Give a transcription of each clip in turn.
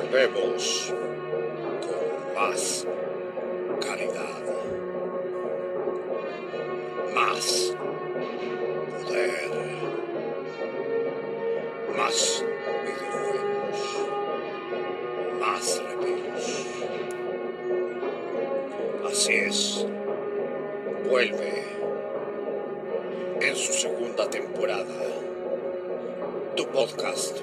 Volvemos con más calidad, más poder, más videojuegos, más reviews. Así es, vuelve en su segunda temporada tu podcast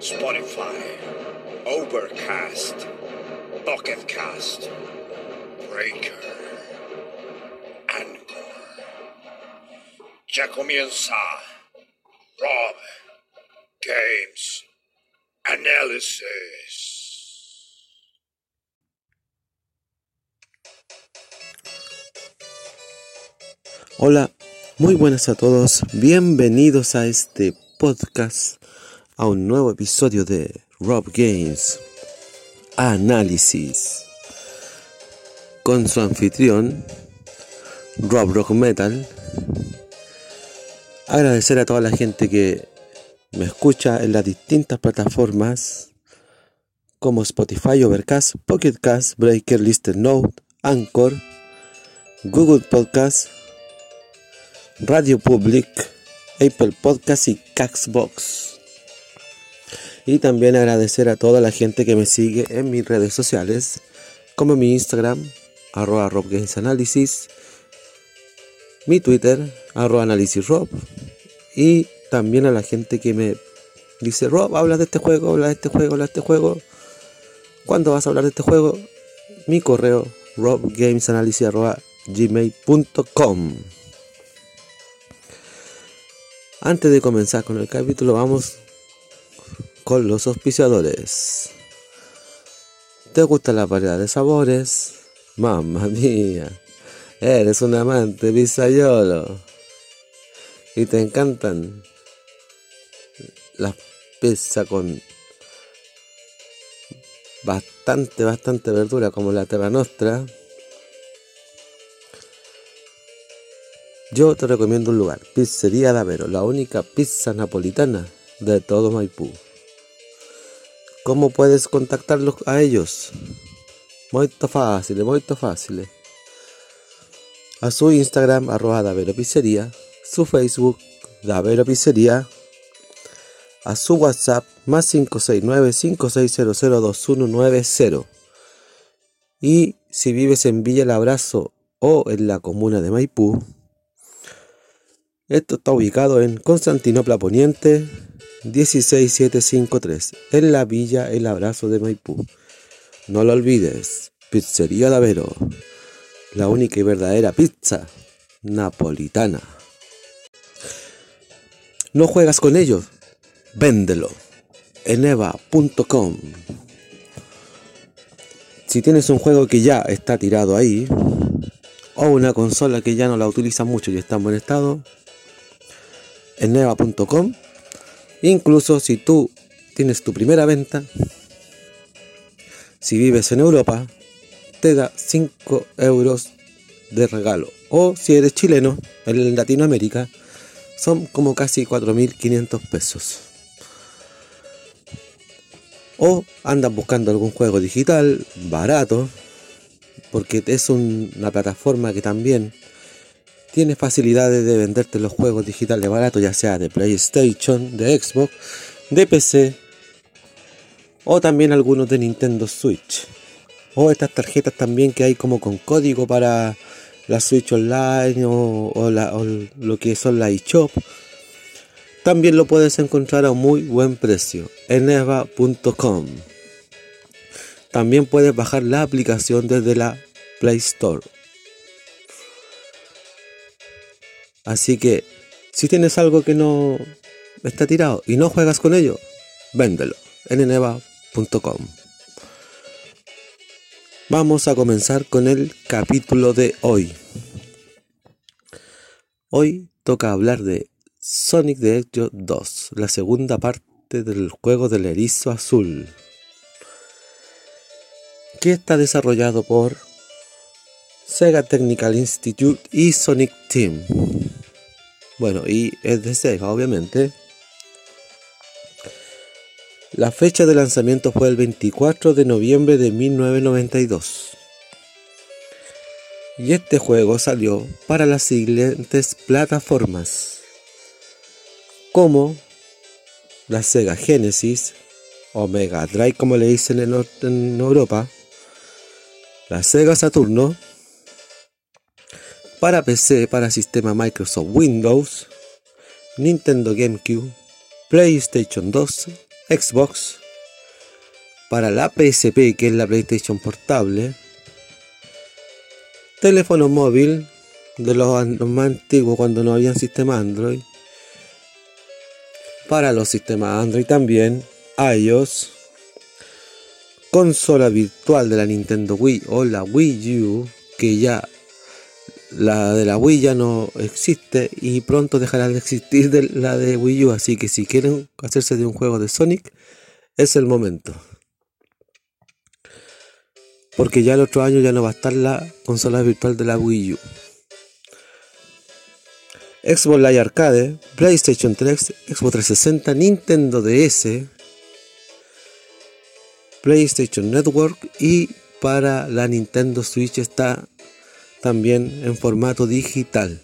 Spotify, Overcast, Pocket Cast, Breaker, Anchor. Ya comienza Rob Games Analysis. Hola, muy buenas a todos, bienvenidos a este podcast, a un nuevo episodio de Rob Games Análisis, con su anfitrión, Rob Rock Metal. Agradecer a toda la gente que me escucha en las distintas plataformas como Spotify, Overcast, Pocket Cast, Breaker, Lister Note, Anchor, Google Podcast, Radio Public, Apple Podcast y Caxbox. Y también agradecer a toda la gente que me sigue en mis redes sociales, como mi Instagram, arroba Rob Games Analysis, mi Twitter, arroba Análisis Rob, y también a la gente que me dice, Rob, habla de este juego, habla de este juego, habla de este juego. ¿Cuándo vas a hablar de este juego? Mi correo, robgamesanalysis.gmail.com antes de comenzar con el capítulo, vamos con los auspiciadores. ¿Te gusta la variedad de sabores? Mamma mía, eres un amante pizzaiolo. Y te encantan las pizzas con bastante, bastante verdura como la terra nostra. Yo te recomiendo un lugar, Pizzería Davero, la única pizza napolitana de todo Maipú. ¿Cómo puedes contactarlos a ellos? Muy fácil, muy fácil. A su Instagram, arroba Davero su Facebook, Davero Pizzería, a su WhatsApp, más 569-5600-2190. Y si vives en Villa El Abrazo o en la comuna de Maipú, esto está ubicado en Constantinopla Poniente 16753, en la villa El Abrazo de Maipú. No lo olvides, Pizzería Davero, la única y verdadera pizza napolitana. ¿No juegas con ellos? Véndelo en eva.com. Si tienes un juego que ya está tirado ahí, o una consola que ya no la utiliza mucho y está en buen estado, en neva.com. Incluso si tú tienes tu primera venta, si vives en Europa, te da 5 euros de regalo. O si eres chileno, en Latinoamérica, son como casi 4.500 pesos. O andas buscando algún juego digital barato, porque es una plataforma que también tiene facilidades de venderte los juegos digitales baratos, ya sea de PlayStation, de Xbox, de PC o también algunos de Nintendo Switch. O estas tarjetas también que hay como con código para la Switch Online o, lo que son la eShop. También lo puedes encontrar a muy buen precio en eva.com. También puedes bajar la aplicación desde la Play Store. Así que si tienes algo que no está tirado y no juegas con ello, véndelo en eneva.com. Vamos a comenzar con el capítulo de hoy. Hoy toca hablar de Sonic the Hedgehog 2, la segunda parte del juego del erizo azul, que está desarrollado por Sega Technical Institute y Sonic Team. Bueno, y es de Sega, obviamente. La fecha de lanzamiento fue el 24 de noviembre de 1992. Y este juego salió para las siguientes plataformas, como la Sega Genesis, o Mega Drive como le dicen en, en Europa, la Sega Saturno, para PC, para sistema Microsoft Windows, Nintendo GameCube, PlayStation 2, Xbox, para la PSP, que es la PlayStation Portable, teléfono móvil de los, más antiguos cuando no había sistema Android, para los sistemas Android también, iOS, consola virtual de la Nintendo Wii o la Wii U, que ya la de la Wii ya no existe y pronto dejará de existir la de Wii U, así que si quieren hacerse de un juego de Sonic, es el momento. Porque ya el otro año ya no va a estar la consola virtual de la Wii U. Xbox Live Arcade, PlayStation 3, Xbox 360, Nintendo DS, PlayStation Network y para la Nintendo Switch está también en formato digital.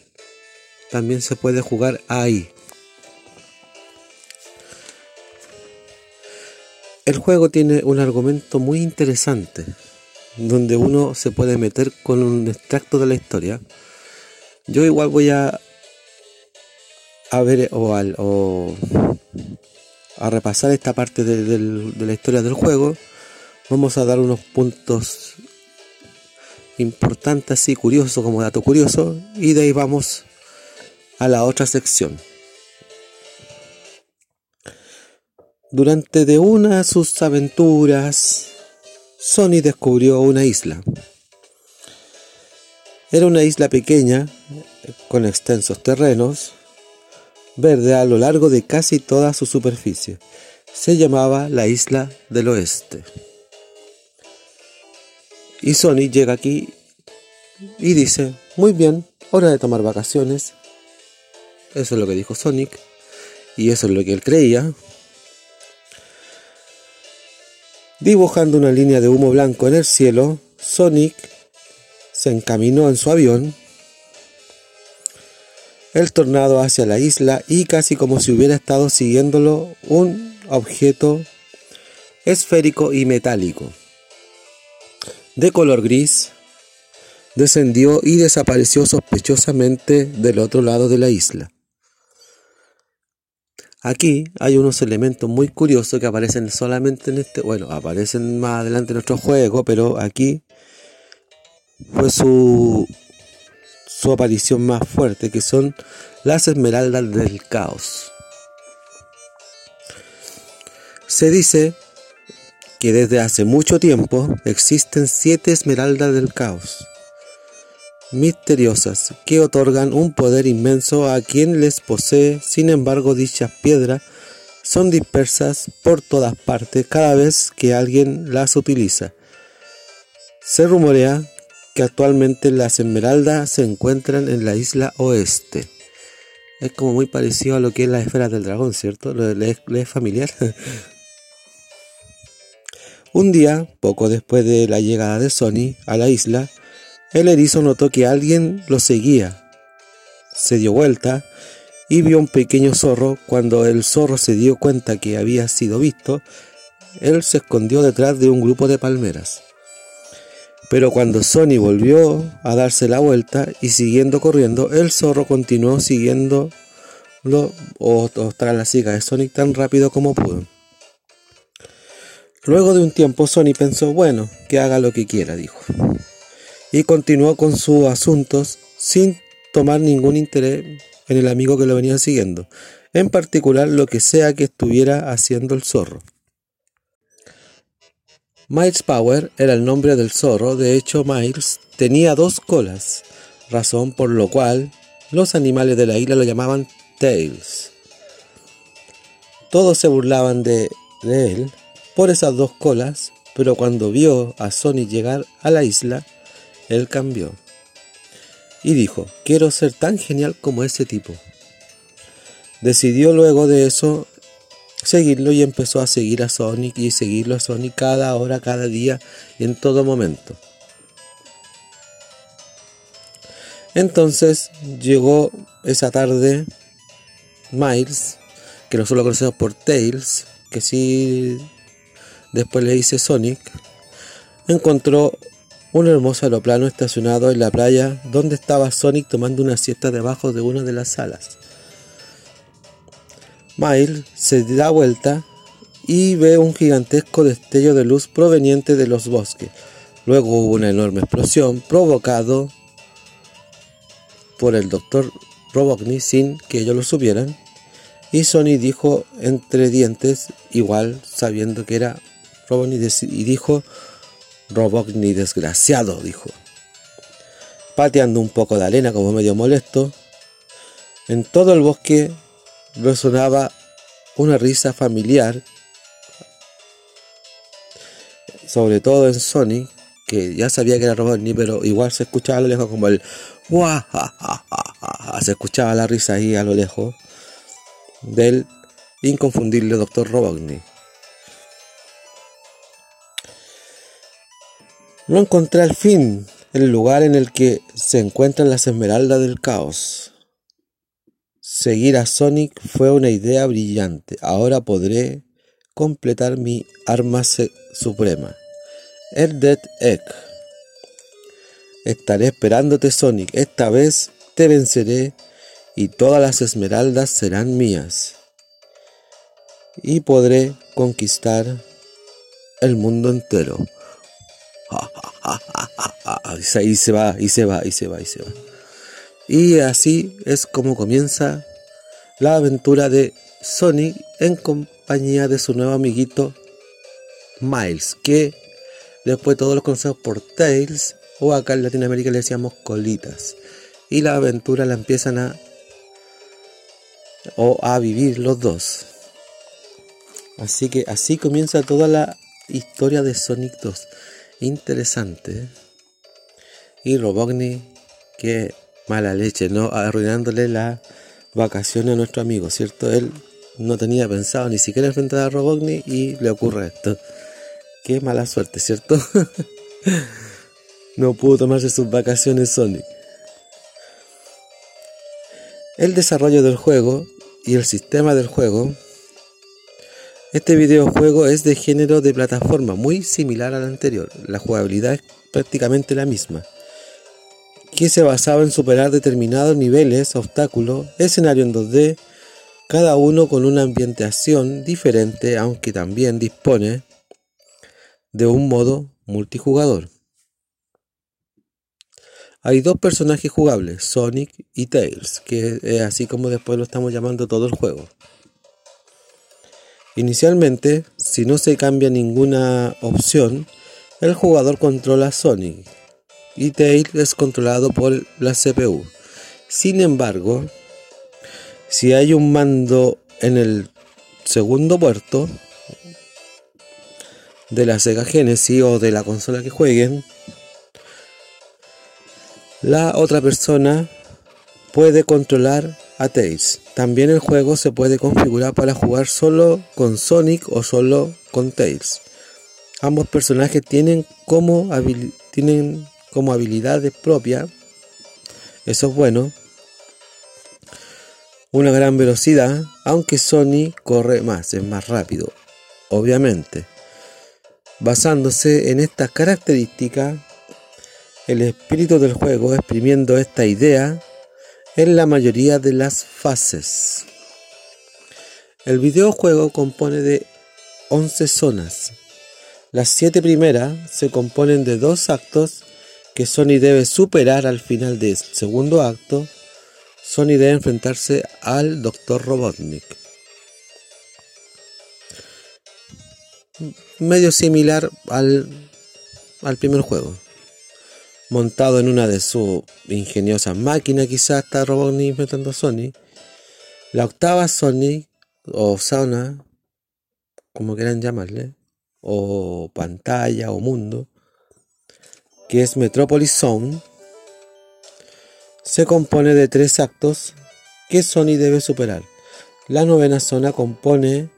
También se puede jugar ahí. El juego tiene un argumento muy interesante, donde uno se puede meter con un extracto de la historia. Yo igual voy a, a ver o, al, o a repasar esta parte de, de la historia del juego. Vamos a dar unos puntos importante así, curioso como dato curioso, y de ahí vamos a la otra sección. Durante de una de sus aventuras, Sony descubrió una isla. Era una isla pequeña, con extensos terrenos, verde a lo largo de casi toda su superficie. Se llamaba la Isla del Oeste. Y Sony llega aquí y dice, muy bien, hora de tomar vacaciones. Eso es lo que dijo Sonic. Y eso es lo que él creía. Dibujando una línea de humo blanco en el cielo, Sonic se encaminó en su avión. El tornado hacia la isla y casi como si hubiera estado siguiéndolo un objeto esférico y metálico de color gris, descendió y desapareció sospechosamente del otro lado de la isla. Aquí hay unos elementos muy curiosos que aparecen solamente en este, bueno, aparecen más adelante en nuestro juego, pero aquí fue su, su aparición más fuerte, que son las esmeraldas del caos. Se dice que desde hace mucho tiempo existen siete esmeraldas del caos, misteriosas, que otorgan un poder inmenso a quien les posee, sin embargo dichas piedras son dispersas por todas partes cada vez que alguien las utiliza. Se rumorea que actualmente las esmeraldas se encuentran en la isla oeste. Es como muy parecido a lo que es la esfera del dragón, ¿cierto? ¿Le, es familiar? Un día, poco después de la llegada de Sony a la isla, el erizo notó que alguien lo seguía. Se dio vuelta y vio un pequeño zorro. Cuando el zorro se dio cuenta que había sido visto, él se escondió detrás de un grupo de palmeras. Pero cuando Sony volvió a darse la vuelta y siguiendo corriendo, el zorro continuó siguiéndolo o, tras la siga de Sonic tan rápido como pudo. Luego de un tiempo Sony pensó, bueno, que haga lo que quiera, dijo. Y continuó con sus asuntos sin tomar ningún interés en el amigo que lo venía siguiendo, en particular lo que sea que estuviera haciendo el zorro. Miles Power era el nombre del zorro, de hecho Miles tenía dos colas, razón por lo cual los animales de la isla lo llamaban Tails. Todos se burlaban de, de él por esas dos colas, pero cuando vio a Sonic llegar a la isla, él cambió. Y dijo, quiero ser tan genial como ese tipo. Decidió luego de eso seguirlo y empezó a seguir a Sonic y seguirlo a Sonic cada hora, cada día y en todo momento. Entonces llegó esa tarde Miles, que nosotros lo conocemos por Tails, que sí después le dice Sonic, encontró un hermoso aeroplano estacionado en la playa donde estaba Sonic tomando una siesta debajo de una de las salas. Miles se da vuelta y ve un gigantesco destello de luz proveniente de los bosques. Luego hubo una enorme explosión provocado por el doctor Robotnik sin que ellos lo supieran. Y Sonic dijo entre dientes, igual sabiendo que era Robotnik, y dijo, Robotnik desgraciado, dijo. Pateando un poco de arena como medio molesto, en todo el bosque resonaba una risa familiar, sobre todo en Sonic, que ya sabía que era Robotnik, pero igual se escuchaba a lo lejos como el se escuchaba la risa ahí a lo lejos del inconfundible Dr. Robotnik. No encontré al fin el lugar en el que se encuentran las esmeraldas del caos. Seguir a Sonic fue una idea brillante. Ahora podré completar mi arma suprema. El Dead Egg. Estaré esperándote Sonic. Esta vez te venceré y todas las esmeraldas serán mías. Y podré conquistar el mundo entero. Y se va, y se va, y se va, y se va. Y así es como comienza la aventura de Sonic en compañía de su nuevo amiguito Miles, que después todos los conocemos por Tails, o acá en Latinoamérica le decíamos colitas. Y la aventura la empiezan a o a vivir los dos. Así que así comienza toda la historia de Sonic 2 interesante. Y Robotnik, que mala leche, ¿no? Arruinándole la vacaciones a nuestro amigo, ¿cierto? Él no tenía pensado ni siquiera enfrentar a Robotnik y le ocurre esto. Qué mala suerte, ¿cierto? no pudo tomarse sus vacaciones Sonic. El desarrollo del juego y el sistema del juego este videojuego es de género de plataforma muy similar al anterior, la jugabilidad es prácticamente la misma, que se basaba en superar determinados niveles, obstáculos, escenario en 2D, cada uno con una ambientación diferente, aunque también dispone de un modo multijugador. Hay dos personajes jugables, Sonic y Tails, que es así como después lo estamos llamando todo el juego. Inicialmente, si no se cambia ninguna opción, el jugador controla a Sonic y Tail es controlado por la CPU. Sin embargo, si hay un mando en el segundo puerto de la Sega Genesis o de la consola que jueguen, la otra persona puede controlar a Tails. También el juego se puede configurar para jugar solo con Sonic o solo con Tails. Ambos personajes tienen como, tienen como habilidades propias, eso es bueno, una gran velocidad, aunque Sonic corre más, es más rápido, obviamente. Basándose en estas características, el espíritu del juego, exprimiendo esta idea, en la mayoría de las fases. El videojuego compone de 11 zonas. Las 7 primeras se componen de dos actos que Sony debe superar al final del segundo acto. Sony debe enfrentarse al Dr. Robotnik. medio similar al, al primer juego. Montado en una de sus ingeniosas máquinas, quizás está Robotnik inventando Sony. La octava Sony, o Sauna, como quieran llamarle, o pantalla, o mundo, que es Metropolis Zone, se compone de tres actos que Sony debe superar. La novena zona compone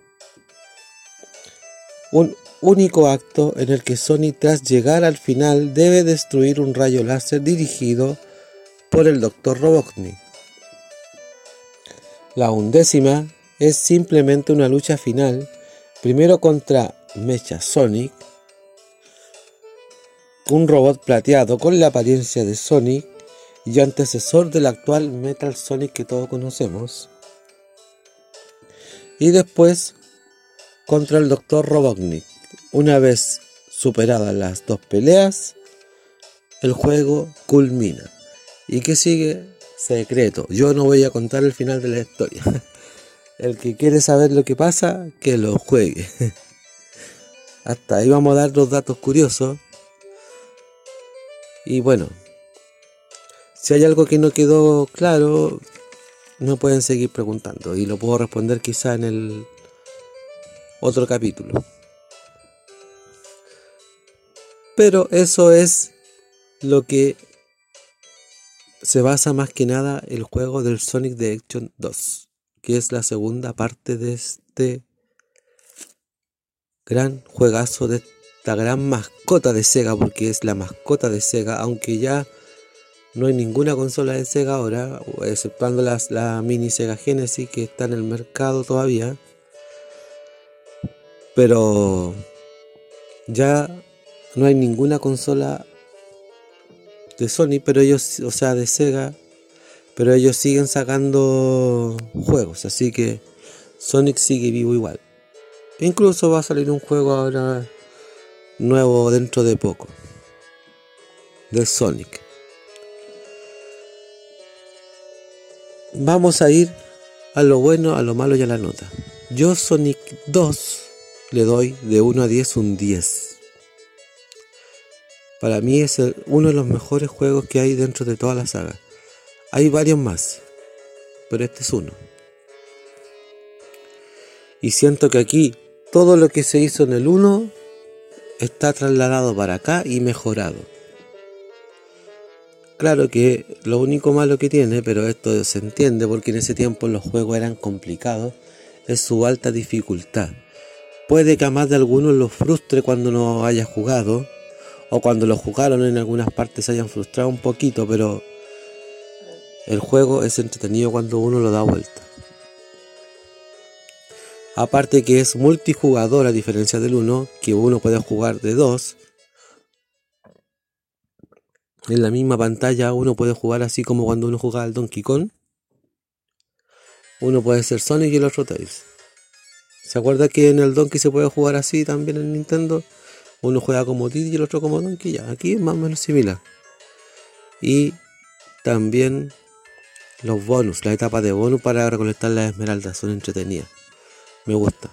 un único acto en el que Sony tras llegar al final debe destruir un rayo láser dirigido por el Dr. Robotnik. La undécima es simplemente una lucha final, primero contra Mecha Sonic, un robot plateado con la apariencia de Sonic y antecesor del actual Metal Sonic que todos conocemos. Y después contra el Dr. Robotnik. Una vez superadas las dos peleas, el juego culmina. ¿Y qué sigue? Secreto. Yo no voy a contar el final de la historia. El que quiere saber lo que pasa, que lo juegue. Hasta ahí vamos a dar los datos curiosos. Y bueno, si hay algo que no quedó claro, me pueden seguir preguntando y lo puedo responder quizá en el otro capítulo. Pero eso es lo que se basa más que nada el juego del Sonic the Action 2, que es la segunda parte de este gran juegazo de esta gran mascota de Sega, porque es la mascota de Sega, aunque ya no hay ninguna consola de Sega ahora, exceptuando la mini Sega Genesis que está en el mercado todavía. Pero ya no hay ninguna consola de Sony, pero ellos, o sea, de Sega, pero ellos siguen sacando juegos, así que Sonic sigue vivo igual. Incluso va a salir un juego ahora nuevo dentro de poco de Sonic. Vamos a ir a lo bueno, a lo malo y a la nota. Yo Sonic 2 le doy de 1 a 10 un 10. Para mí es uno de los mejores juegos que hay dentro de toda la saga. Hay varios más, pero este es uno. Y siento que aquí todo lo que se hizo en el 1 está trasladado para acá y mejorado. Claro que lo único malo que tiene, pero esto se entiende porque en ese tiempo los juegos eran complicados, es su alta dificultad. Puede que a más de algunos los frustre cuando no haya jugado, o cuando lo jugaron en algunas partes se hayan frustrado un poquito, pero el juego es entretenido cuando uno lo da vuelta. Aparte que es multijugador a diferencia del 1, que uno puede jugar de dos. En la misma pantalla uno puede jugar así como cuando uno jugaba al Donkey Kong. Uno puede ser Sonic y el otro Tails. ¿Se acuerda que en el Donkey se puede jugar así también en Nintendo? Uno juega como Diddy y el otro como Donkey, ya. Aquí es más o menos similar. Y también los bonus, la etapa de bonus para recolectar las esmeraldas son entretenidas. Me gusta.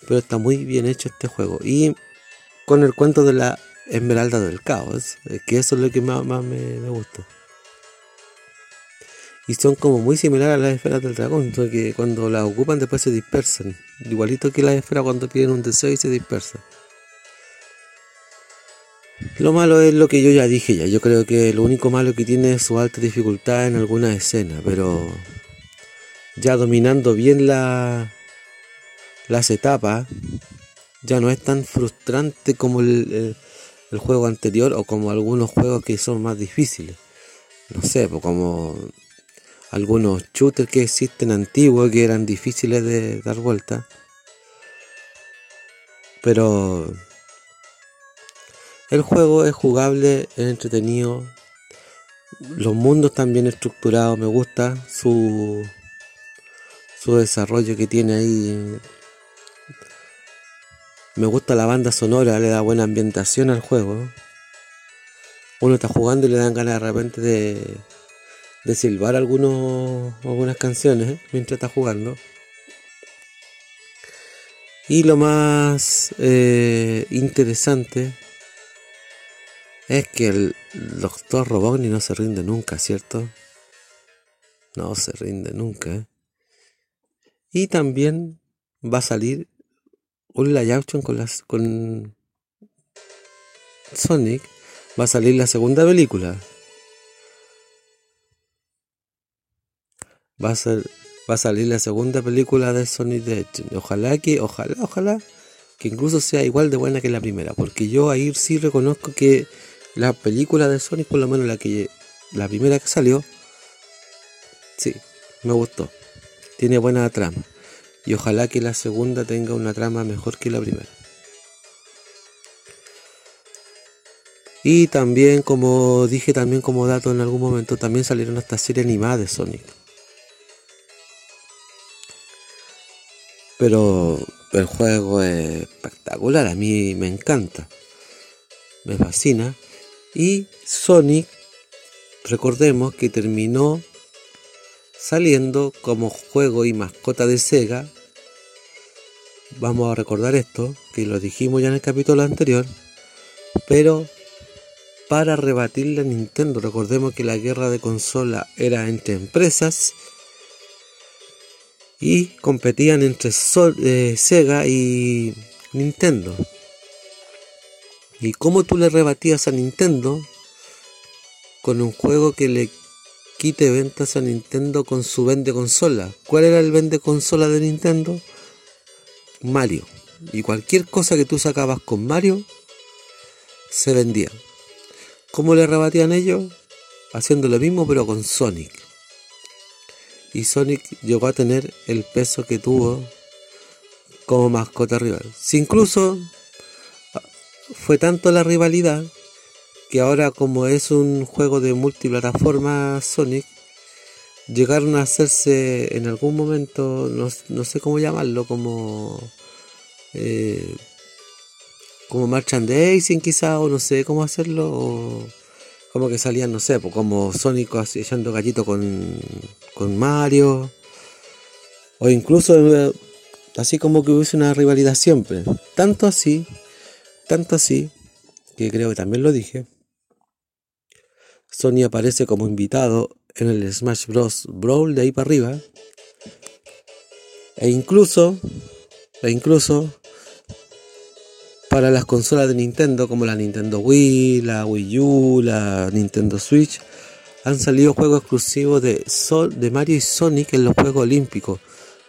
Pero está muy bien hecho este juego. Y con el cuento de la esmeralda del caos, que eso es lo que más, me, me gusta y son como muy similares a las esferas del dragón, que cuando las ocupan después se dispersan, igualito que las esferas cuando piden un deseo y se dispersan. Lo malo es lo que yo ya dije ya, yo creo que lo único malo que tiene es su alta dificultad en algunas escenas, pero ya dominando bien la, las etapas, ya no es tan frustrante como el, juego anterior o como algunos juegos que son más difíciles. No sé, pues como algunos shooters que existen antiguos que eran difíciles de dar vuelta. Pero el juego es jugable, es entretenido. Los mundos están bien estructurados, me gusta su, su desarrollo que tiene ahí. Me gusta la banda sonora, le da buena ambientación al juego. Uno está jugando y le dan ganas de repente de, de silbar algunos, algunas canciones ¿eh? mientras está jugando. Y lo más eh, interesante es que el doctor Robotnik no se rinde nunca, ¿cierto? No se rinde nunca. Y también va a salir un action con, las, con Sonic. Va a salir la segunda película. Va a, ser, va a salir la segunda película de Sonic the Hedgehog. Ojalá que, ojalá, ojalá que incluso sea igual de buena que la primera. Porque yo ahí sí reconozco que la película de Sonic, por lo menos la que la primera que salió, sí, me gustó. Tiene buena trama. Y ojalá que la segunda tenga una trama mejor que la primera. Y también, como dije también como dato en algún momento, también salieron esta serie animada de Sonic. Pero el juego es espectacular, a mí me encanta. Me fascina. Y Sonic, recordemos que terminó saliendo como juego y mascota de Sega. Vamos a recordar esto, que lo dijimos ya en el capítulo anterior. Pero para rebatir la Nintendo, recordemos que la guerra de consola era entre empresas y competían entre eh, Sega y Nintendo. ¿Y cómo tú le rebatías a Nintendo con un juego que le quite ventas a Nintendo con su vende consola? ¿Cuál era el vende consola de Nintendo? Mario. Y cualquier cosa que tú sacabas con Mario se vendía. ¿Cómo le rebatían ellos? Haciendo lo mismo pero con Sonic. Y Sonic llegó a tener el peso que tuvo como mascota rival. Si incluso fue tanto la rivalidad que ahora como es un juego de multiplataforma Sonic, llegaron a hacerse en algún momento, no, sé cómo llamarlo, como... Eh, como merchandising quizá, o no sé cómo hacerlo, o como que salían, no sé, pues como Sonic echando gallito con, con Mario, o incluso eh, así como que hubiese una rivalidad siempre. Tanto así tanto así, que creo que también lo dije, Sony aparece como invitado en el Smash Bros. Brawl de ahí para arriba. E incluso, e incluso para las consolas de Nintendo como la Nintendo Wii, la Wii U, la Nintendo Switch, han salido juegos exclusivos de, de Mario y Sonic en los Juegos Olímpicos,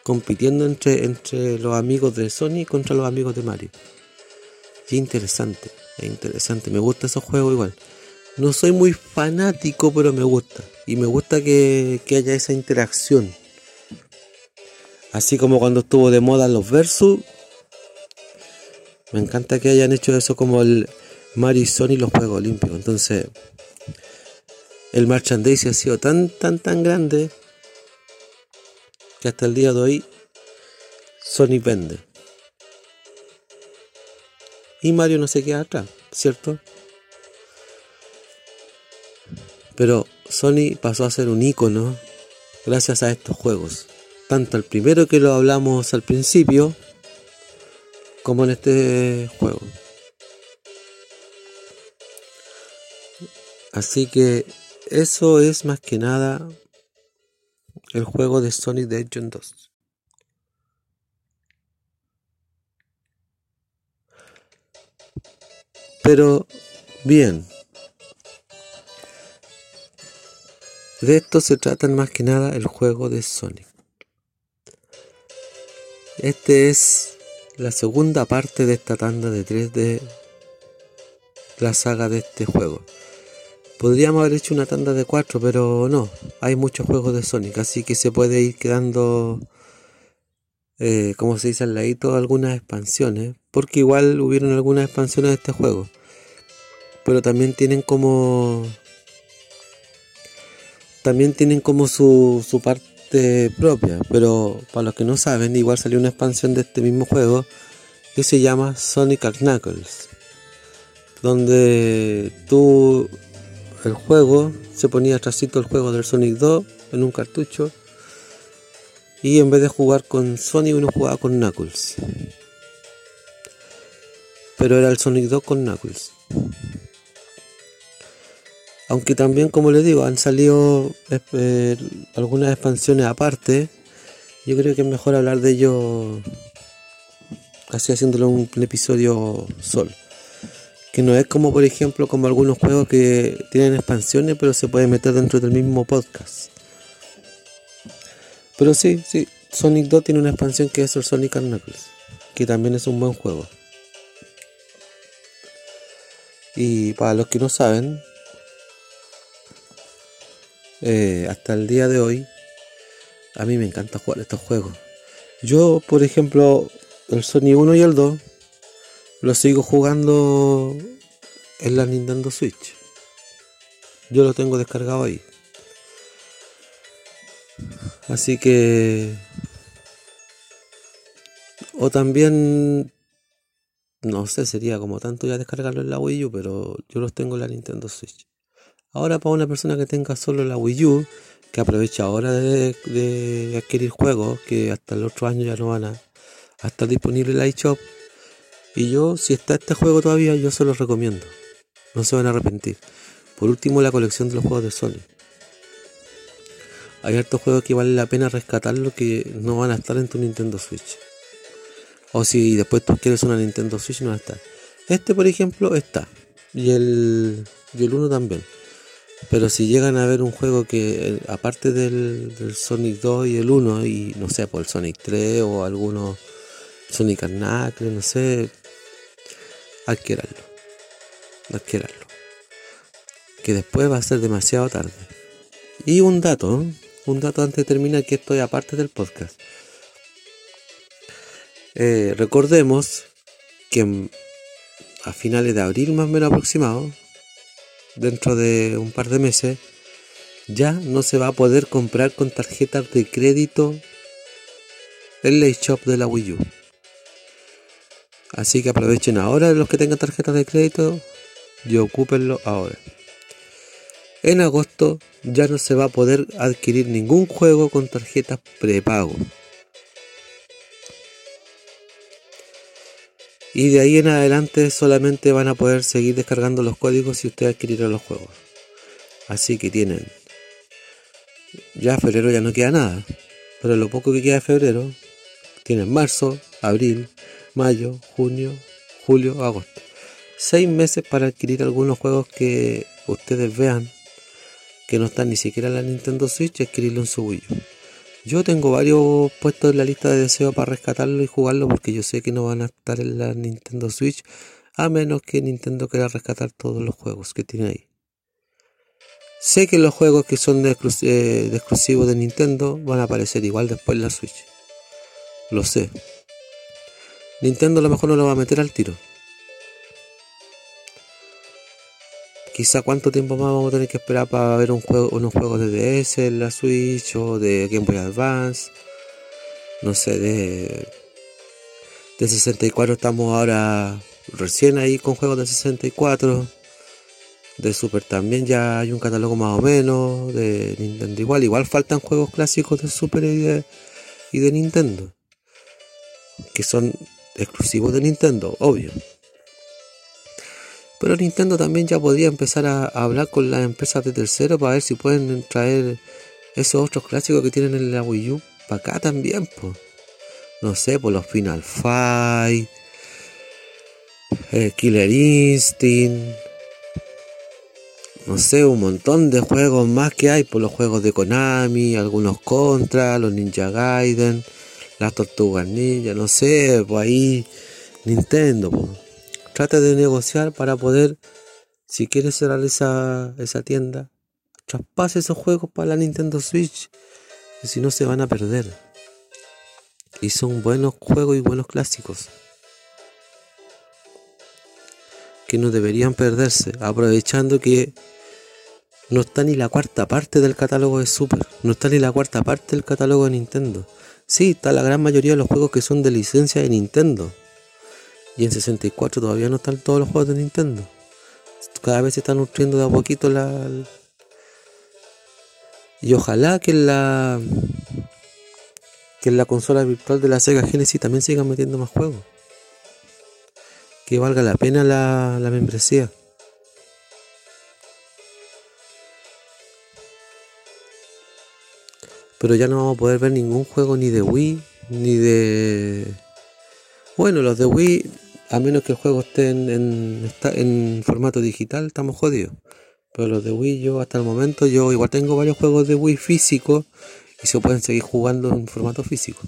compitiendo entre, entre los amigos de Sonic contra los amigos de Mario. Qué interesante, es interesante. Me gusta esos juegos igual. No soy muy fanático, pero me gusta. Y me gusta que, haya esa interacción. Así como cuando estuvo de moda los versus. Me encanta que hayan hecho eso como el Mario y Sony los Juegos Olímpicos. Entonces, el merchandising ha sido tan, tan, tan grande que hasta el día de hoy Sony vende. Y Mario no se queda atrás, ¿cierto? Pero Sony pasó a ser un icono gracias a estos juegos. Tanto el primero que lo hablamos al principio, como en este juego. Así que eso es más que nada el juego de Sonic the Hedgehog 2. Pero bien, de esto se trata más que nada el juego de Sonic. Este es la segunda parte de esta tanda de 3 de la saga de este juego. Podríamos haber hecho una tanda de 4, pero no, hay muchos juegos de Sonic, así que se puede ir quedando, eh, como se dice al ladito, algunas expansiones porque igual hubieron algunas expansiones de este juego. Pero también tienen como. También tienen como su, su parte propia. Pero para los que no saben, igual salió una expansión de este mismo juego que se llama Sonic Knuckles. Donde tú. El juego se ponía atrásito el juego del Sonic 2 en un cartucho. Y en vez de jugar con Sonic, uno jugaba con Knuckles. pero era el Sonic 2 con Knuckles. Aunque también, como les digo, han salido eh, algunas expansiones aparte. Yo creo que es mejor hablar de ello así haciéndolo un, episodio solo. Que no es como, por ejemplo, como algunos juegos que tienen expansiones, pero se puede meter dentro del mismo podcast. Pero sí, sí, Sonic 2 tiene una expansión que es el Sonic Knuckles, que también es un buen juego. Y para los que no saben, eh, hasta el día de hoy, a mí me encanta jugar estos juegos. Yo, por ejemplo, el Sonic 1 y el 2 lo sigo jugando en la Nintendo Switch. Yo lo tengo descargado ahí. Así que... O también... No sé, sería como tanto ya descargarlo en la Wii U, pero yo los tengo en la Nintendo Switch. Ahora para una persona que tenga solo la Wii U, que aprovecha ahora de, adquirir juegos, que hasta el otro año ya no van a, estar disponibles en la eShop. Y yo, si está este juego todavía, yo se los recomiendo. No se van a arrepentir. Por último, la colección de los juegos de Sony. Hay hartos juegos que vale la pena rescatarlo que no van a estar en tu Nintendo Switch. O si después tú quieres una Nintendo Switch, no va a estar. Este, por ejemplo, está. Y el, y el 1 también. Pero si llegan a ver un juego que, eh, aparte del, Sonic 2 y el 1, y no sé, por el Sonic 3 o algunos Sonic Knuckles, no sé, adquiéralo. Adquiéralo. Que después va a ser demasiado tarde. Y un dato, un dato antes de terminar, que estoy aparte del podcast. Eh, recordemos que a finales de abril más o menos aproximado dentro de un par de meses, ya no se va a poder comprar con tarjetas de crédito en la shop de la Wii U. Así que aprovechen ahora los que tengan tarjetas de crédito y ocúpenlo ahora. En agosto ya no se va a poder adquirir ningún juego con tarjetas prepago. Y de ahí en adelante solamente van a poder seguir descargando los códigos si ustedes adquirieron los juegos. Así que tienen. Ya febrero ya no queda nada. Pero lo poco que queda de febrero, tienen marzo, abril, mayo, junio, julio, agosto. Seis meses para adquirir algunos juegos que ustedes vean que no están ni siquiera en la Nintendo Switch adquirirlo en su Wii. Yo tengo varios puestos en la lista de deseos para rescatarlo y jugarlo porque yo sé que no van a estar en la Nintendo Switch a menos que Nintendo quiera rescatar todos los juegos que tiene ahí. Sé que los juegos que son de, eh, exclusivos de Nintendo van a aparecer igual después en la Switch. Lo sé. Nintendo a lo mejor no lo va a meter al tiro. Quizá cuánto tiempo más vamos a tener que esperar para ver un juego, unos juegos de DS en la Switch o de Game Boy Advance. No sé, de, de 64 estamos ahora recién ahí con juegos de 64. De Super también ya hay un catálogo más o menos. De Nintendo igual. Igual faltan juegos clásicos de Super y de, y de Nintendo. Que son exclusivos de Nintendo, obvio. Pero Nintendo también ya podría empezar a, hablar con las empresas de tercero para ver si pueden traer esos otros clásicos que tienen en la Wii U para acá también, pues. No sé, por los Final Fight, eh, Killer Instinct, no sé, un montón de juegos más que hay por los juegos de Konami, algunos Contra, los Ninja Gaiden, las Tortugas Ninja, no sé, pues ahí Nintendo, pues trata de negociar para poder, si quieres cerrar esa, esa tienda, traspase esos juegos para la Nintendo Switch, que si no se van a perder. Y son buenos juegos y buenos clásicos. Que no deberían perderse, aprovechando que no está ni la cuarta parte del catálogo de Super, no está ni la cuarta parte del catálogo de Nintendo. Sí, está la gran mayoría de los juegos que son de licencia de Nintendo y en 64 todavía no están todos los juegos de Nintendo. Cada vez se están nutriendo de a poquito la. Y ojalá que la. Que en la consola virtual de la Sega Genesis también sigan metiendo más juegos. que valga la pena la, la membresía. Pero ya no vamos a poder ver ningún juego ni de Wii, ni de... Bueno, los de Wii, a menos que el juego esté en, formato digital, estamos jodidos. Pero los de Wii, yo hasta el momento, yo igual tengo varios juegos de Wii físicos y se pueden seguir jugando en formato físico.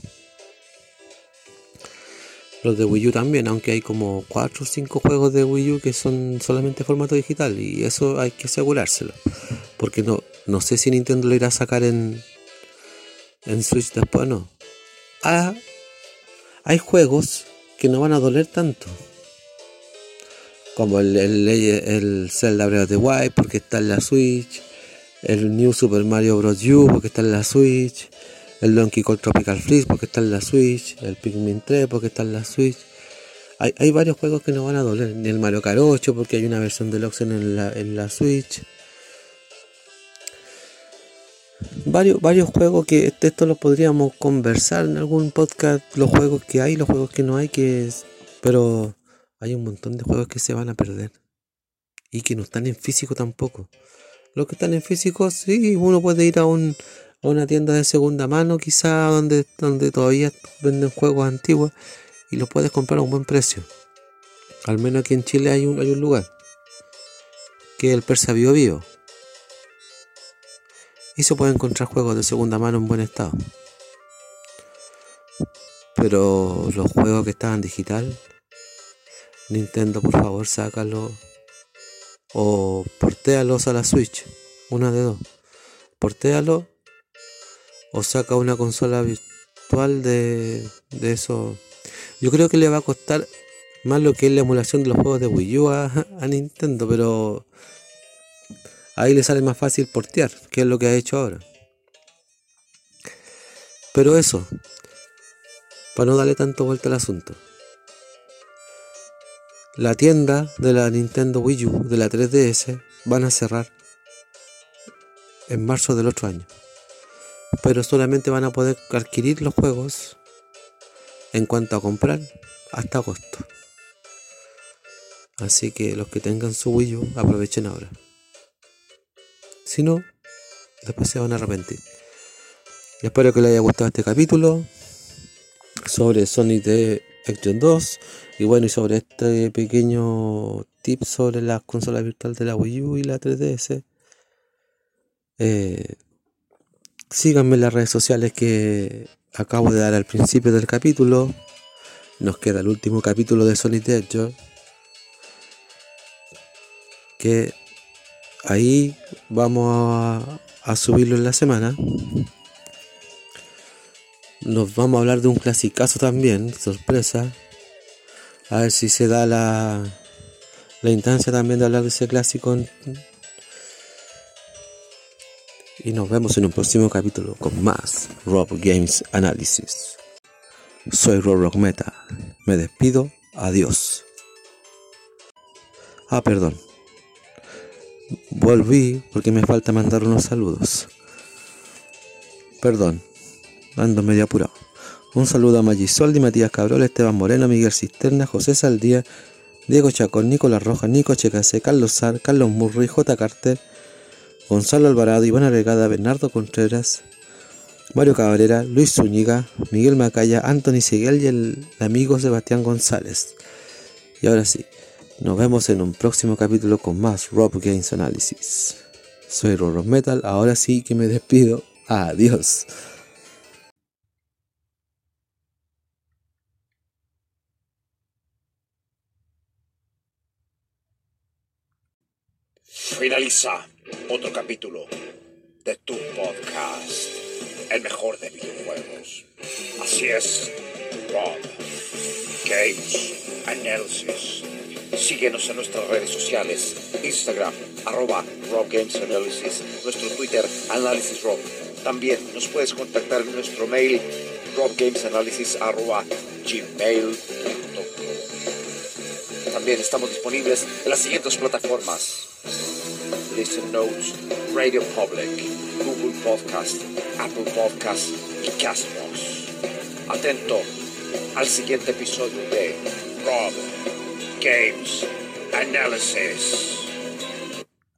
Los de Wii U también, aunque hay como 4 o 5 juegos de Wii U que son solamente formato digital y eso hay que asegurárselo. Porque no, no sé si Nintendo lo irá a sacar en, en Switch después no. Ah, hay juegos que no van a doler tanto como el, el, el Zelda Breath of the Wild porque está en la Switch, el New Super Mario Bros. U porque está en la Switch, el Donkey Kong Tropical Freeze porque está en la Switch, el Pikmin 3 porque está en la Switch. Hay, varios juegos que no van a doler, ni el Mario Kart 8 porque hay una versión deluxe en la, en la Switch. Varios, varios juegos que esto los podríamos conversar en algún podcast, los juegos que hay, los juegos que no hay, que pero hay un montón de juegos que se van a perder y que no están en físico tampoco. Los que están en físico, sí, uno puede ir a, un, a una tienda de segunda mano, quizá donde, donde todavía venden juegos antiguos y los puedes comprar a un buen precio. Al menos aquí en Chile hay un, hay un lugar que es el Persa Bio Bio. Y se puede encontrar juegos de segunda mano en buen estado. Pero los juegos que estaban digital Nintendo, por favor, sácalo. O portéalos a la Switch. Una de dos. Portéalo. O saca una consola virtual de, de eso. Yo creo que le va a costar más lo que es la emulación de los juegos de Wii U a, a Nintendo, pero ahí le sale más fácil portear, que es lo que ha hecho ahora. Pero eso, para no darle tanto vuelta al asunto la tienda de la Nintendo Wii U de la 3DS van a cerrar en marzo del otro año. Pero solamente van a poder adquirir los juegos en cuanto a comprar hasta agosto. Así que los que tengan su Wii U aprovechen ahora. Si no, después se van a arrepentir. Espero que les haya gustado este capítulo sobre Sonic de Action 2 y bueno, y sobre este pequeño tip sobre las consolas virtuales de la Wii U y la 3DS, eh, síganme en las redes sociales que acabo de dar al principio del capítulo. Nos queda el último capítulo de Sonic Hedgehog. Que ahí vamos a, subirlo en la semana. Nos vamos a hablar de un clasicazo también, sorpresa a ver si se da la, la instancia también de hablar de ese clásico. Y nos vemos en un próximo capítulo con más Rob Games Analysis. Soy Rob Rock Meta. Me despido. Adiós. Ah, perdón. Volví porque me falta mandar unos saludos. Perdón. Ando medio apurado. Un saludo a Magisoldi, Matías Cabrol, Esteban Moreno, Miguel Cisterna, José Saldía, Diego Chacón, Nicolás Rojas, Nico Checase, Carlos Sar, Carlos Murray, J. Carter, Gonzalo Alvarado, Iván Arregada, Bernardo Contreras, Mario Cabrera, Luis Zúñiga, Miguel Macaya, Anthony Seguel y el amigo Sebastián González. Y ahora sí, nos vemos en un próximo capítulo con más Rob Games Analysis. Soy Rob Metal, ahora sí que me despido. Adiós. Finaliza otro capítulo de tu podcast, el mejor de videojuegos. Así es, Rob Games Analysis. Síguenos en nuestras redes sociales, Instagram, arroba Rob Games Analysis, nuestro Twitter, Análisis Rob. También nos puedes contactar en nuestro mail, robgamesanalysis arroba gmail.com. También estamos disponibles en las siguientes plataformas. Listen Notes, Radio Public, Google Podcast, Apple Podcast y Castbox. Atento al siguiente episodio de Rob Games Analysis.